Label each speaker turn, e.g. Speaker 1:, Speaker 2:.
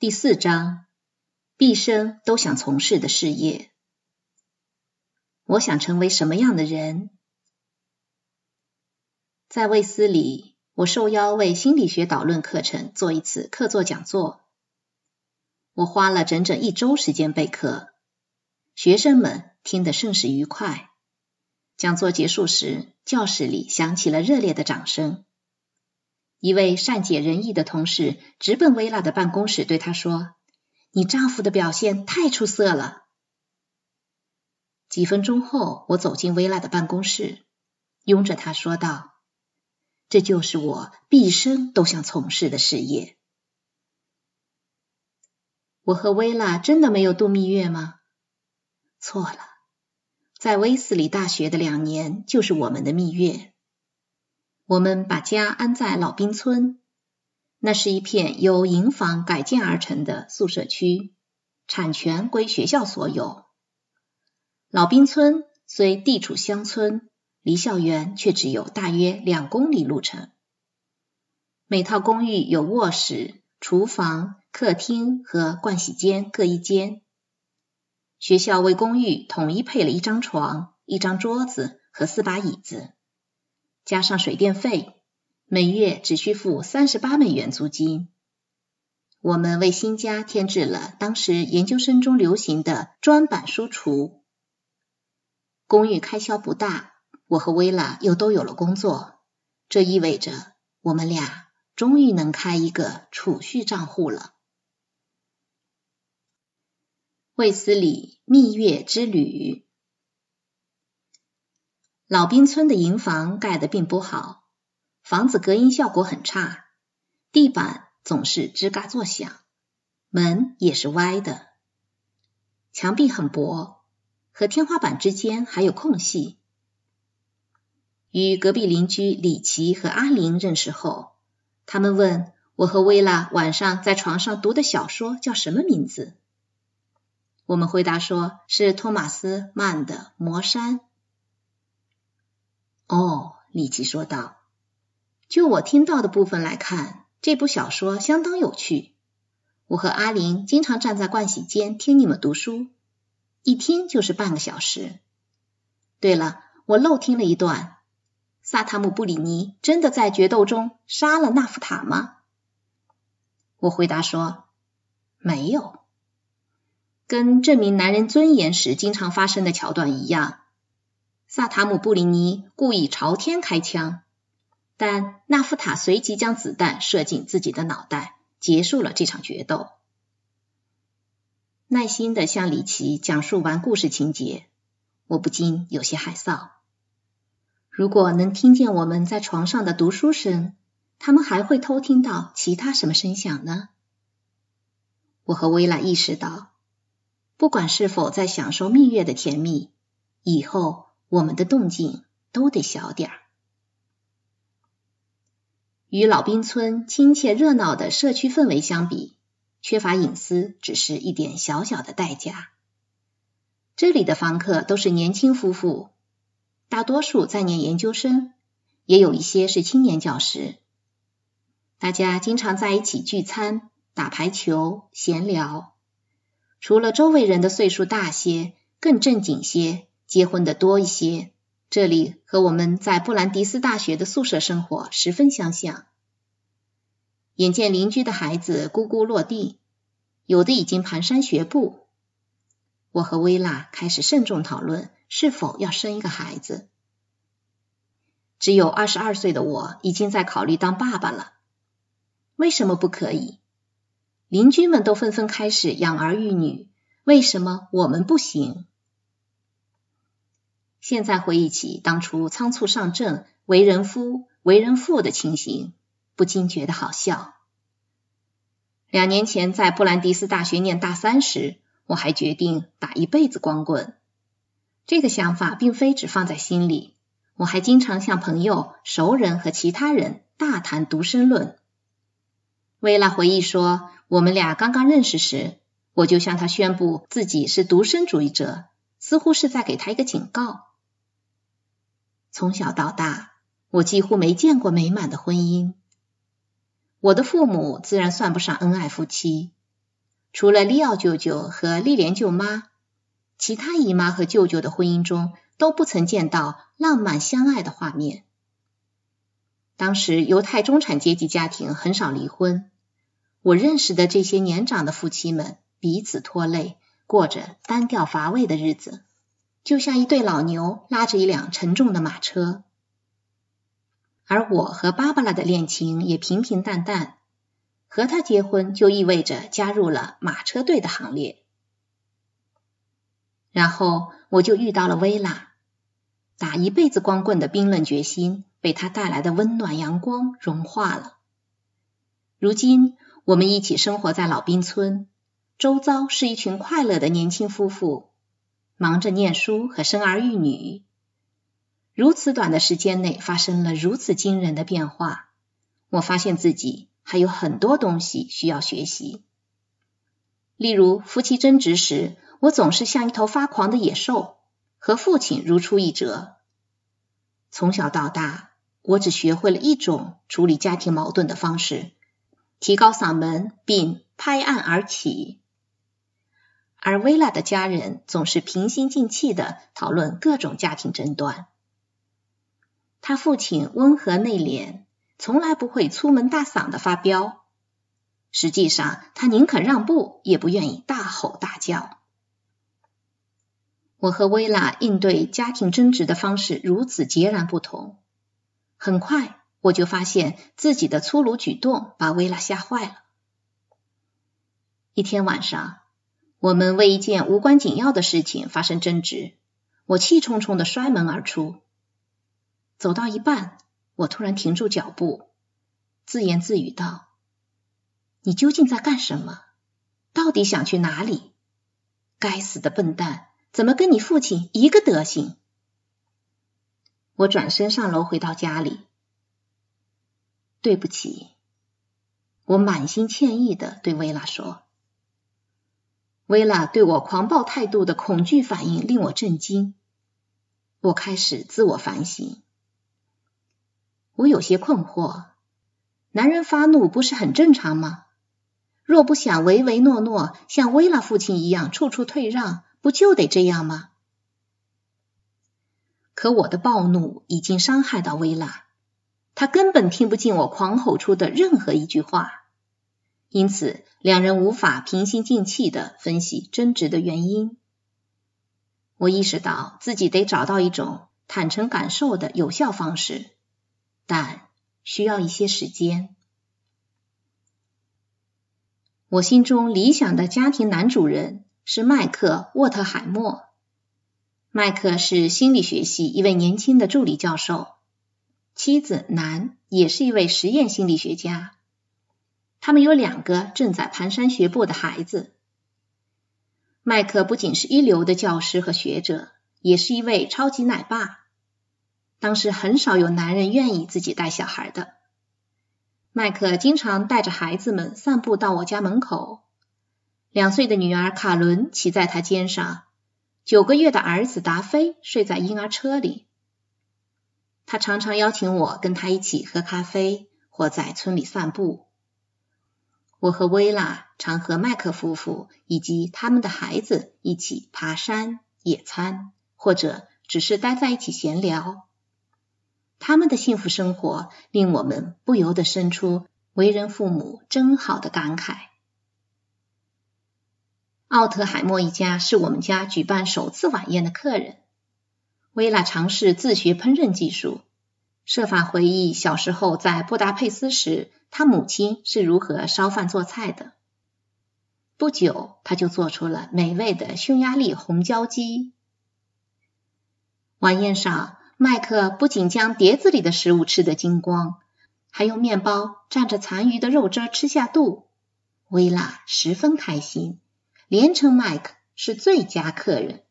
Speaker 1: 第四章，毕生都想从事的事业。我想成为什么样的人？在卫斯理，我受邀为心理学导论课程做一次客座讲座。我花了整整一周时间备课，学生们听得甚是愉快。讲座结束时，教室里响起了热烈的掌声。一位善解人意的同事直奔薇拉的办公室，对她说：“你丈夫的表现太出色了。”几分钟后，我走进薇拉的办公室，拥着她说道：“这就是我毕生都想从事的事业。”我和薇拉真的没有度蜜月吗？错了，在威斯里大学的两年就是我们的蜜月。我们把家安在老兵村，那是一片由营房改建而成的宿舍区，产权归学校所有。老兵村虽地处乡村，离校园却只有大约两公里路程。每套公寓有卧室、厨房、客厅和盥洗间各一间。学校为公寓统一配了一张床、一张桌子和四把椅子。加上水电费，每月只需付三十八美元租金。我们为新家添置了当时研究生中流行的砖板书橱。公寓开销不大，我和薇拉又都有了工作，这意味着我们俩终于能开一个储蓄账户了。卫斯理蜜月之旅。老兵村的营房盖得并不好，房子隔音效果很差，地板总是吱嘎作响，门也是歪的，墙壁很薄，和天花板之间还有空隙。与隔壁邻居李奇和阿玲认识后，他们问我和薇拉晚上在床上读的小说叫什么名字，我们回答说是托马斯曼的《魔山》。哦，李奇说道：“就我听到的部分来看，这部小说相当有趣。我和阿玲经常站在盥洗间听你们读书，一听就是半个小时。对了，我漏听了一段：萨塔姆布里尼真的在决斗中杀了纳夫塔吗？”我回答说：“没有。”跟证明男人尊严时经常发生的桥段一样。萨塔姆布林尼故意朝天开枪，但纳夫塔随即将子弹射进自己的脑袋，结束了这场决斗。耐心的向李奇讲述完故事情节，我不禁有些害臊。如果能听见我们在床上的读书声，他们还会偷听到其他什么声响呢？我和薇拉意识到，不管是否在享受蜜月的甜蜜，以后。我们的动静都得小点儿。与老兵村亲切热闹的社区氛围相比，缺乏隐私只是一点小小的代价。这里的房客都是年轻夫妇，大多数在念研究生，也有一些是青年教师。大家经常在一起聚餐、打排球、闲聊。除了周围人的岁数大些，更正经些。结婚的多一些，这里和我们在布兰迪斯大学的宿舍生活十分相像。眼见邻居的孩子咕咕落地，有的已经蹒跚学步，我和薇拉开始慎重讨论是否要生一个孩子。只有二十二岁的我已经在考虑当爸爸了。为什么不可以？邻居们都纷纷开始养儿育女，为什么我们不行？现在回忆起当初仓促上阵、为人夫、为人父的情形，不禁觉得好笑。两年前在布兰迪斯大学念大三时，我还决定打一辈子光棍。这个想法并非只放在心里，我还经常向朋友、熟人和其他人大谈独身论。薇拉回忆说，我们俩刚刚认识时，我就向他宣布自己是独身主义者，似乎是在给他一个警告。从小到大，我几乎没见过美满的婚姻。我的父母自然算不上恩爱夫妻，除了利奥舅舅和丽莲舅妈，其他姨妈和舅舅的婚姻中都不曾见到浪漫相爱的画面。当时犹太中产阶级家庭很少离婚，我认识的这些年长的夫妻们彼此拖累，过着单调乏味的日子，就像一对老牛拉着一辆沉重的马车。而我和芭芭拉的恋情也平平淡淡，和他结婚就意味着加入了马车队的行列。然后我就遇到了薇拉，打一辈子光棍的冰冷决心。被他带来的温暖阳光融化了。如今，我们一起生活在老兵村，周遭是一群快乐的年轻夫妇，忙着念书和生儿育女。如此短的时间内，发生了如此惊人的变化。我发现自己还有很多东西需要学习，例如夫妻争执时，我总是像一头发狂的野兽，和父亲如出一辙。从小到大，我只学会了一种处理家庭矛盾的方式：提高嗓门并拍案而起。而薇拉的家人总是平心静气的讨论各种家庭争端。他父亲温和内敛，从来不会粗门大嗓的发飙。实际上，他宁可让步，也不愿意大吼大叫。我和薇拉应对家庭争执的方式如此截然不同，很快我就发现自己的粗鲁举动把薇拉吓坏了。一天晚上，我们为一件无关紧要的事情发生争执，我气冲冲的摔门而出。走到一半，我突然停住脚步，自言自语道：“你究竟在干什么？到底想去哪里？该死的笨蛋！”怎么跟你父亲一个德行？我转身上楼，回到家里。对不起，我满心歉意的对薇拉说。薇拉对我狂暴态度的恐惧反应令我震惊。我开始自我反省。我有些困惑：男人发怒不是很正常吗？若不想唯唯诺诺，像薇拉父亲一样处处退让。不就得这样吗？可我的暴怒已经伤害到薇拉，她根本听不进我狂吼出的任何一句话，因此两人无法平心静气的分析争执的原因。我意识到自己得找到一种坦诚感受的有效方式，但需要一些时间。我心中理想的家庭男主人。是麦克沃特海默。麦克是心理学系一位年轻的助理教授，妻子南也是一位实验心理学家。他们有两个正在蹒跚学步的孩子。麦克不仅是一流的教师和学者，也是一位超级奶爸。当时很少有男人愿意自己带小孩的。麦克经常带着孩子们散步到我家门口。两岁的女儿卡伦骑在他肩上，九个月的儿子达菲睡在婴儿车里。他常常邀请我跟他一起喝咖啡，或在村里散步。我和薇拉常和麦克夫妇以及他们的孩子一起爬山、野餐，或者只是待在一起闲聊。他们的幸福生活令我们不由得生出“为人父母真好”的感慨。奥特海默一家是我们家举办首次晚宴的客人。薇拉尝试自学烹饪技术，设法回忆小时候在布达佩斯时，他母亲是如何烧饭做菜的。不久，他就做出了美味的匈牙利红椒鸡。晚宴上，麦克不仅将碟子里的食物吃得精光，还用面包蘸着残余的肉汁吃下肚。薇拉十分开心。连称麦克是最佳客人。